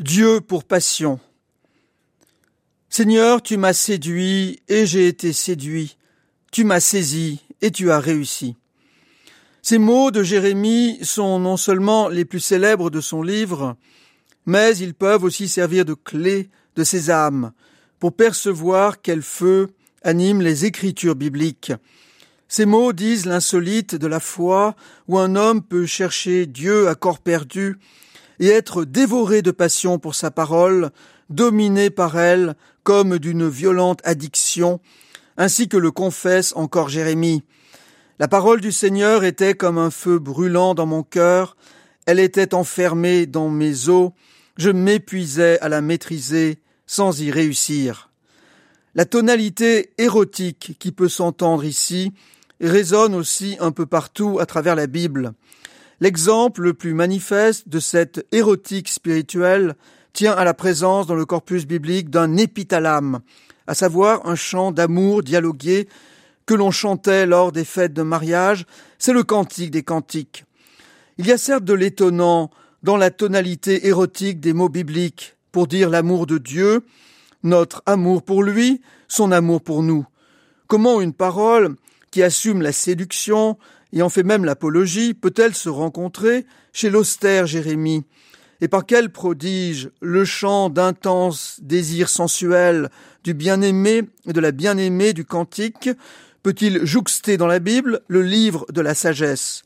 Dieu pour passion. Seigneur, tu m'as séduit et j'ai été séduit. Tu m'as saisi et tu as réussi. Ces mots de Jérémie sont non seulement les plus célèbres de son livre, mais ils peuvent aussi servir de clé de ses âmes pour percevoir quel feu anime les écritures bibliques. Ces mots disent l'insolite de la foi où un homme peut chercher Dieu à corps perdu et être dévoré de passion pour sa parole, dominé par elle comme d'une violente addiction, ainsi que le confesse encore Jérémie. La parole du Seigneur était comme un feu brûlant dans mon cœur, elle était enfermée dans mes os, je m'épuisais à la maîtriser sans y réussir. La tonalité érotique qui peut s'entendre ici résonne aussi un peu partout à travers la Bible. L'exemple le plus manifeste de cette érotique spirituelle tient à la présence dans le corpus biblique d'un épithalame, à savoir un chant d'amour dialogué que l'on chantait lors des fêtes de mariage, c'est le cantique des cantiques. Il y a certes de l'étonnant dans la tonalité érotique des mots bibliques pour dire l'amour de Dieu, notre amour pour lui, son amour pour nous. Comment une parole qui assume la séduction, et en fait même l'apologie, peut-elle se rencontrer chez l'austère Jérémie? Et par quel prodige le chant d'intense désir sensuel du bien-aimé et de la bien-aimée du cantique peut-il jouxter dans la Bible le livre de la sagesse?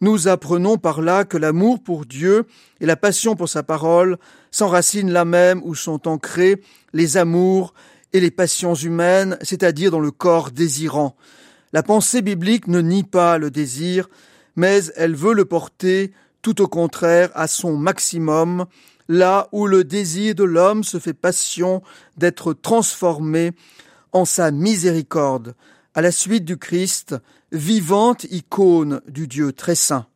Nous apprenons par là que l'amour pour Dieu et la passion pour sa parole s'enracinent là même où sont ancrés les amours et les passions humaines, c'est-à-dire dans le corps désirant. La pensée biblique ne nie pas le désir, mais elle veut le porter tout au contraire à son maximum, là où le désir de l'homme se fait passion d'être transformé en sa miséricorde, à la suite du Christ, vivante icône du Dieu très saint.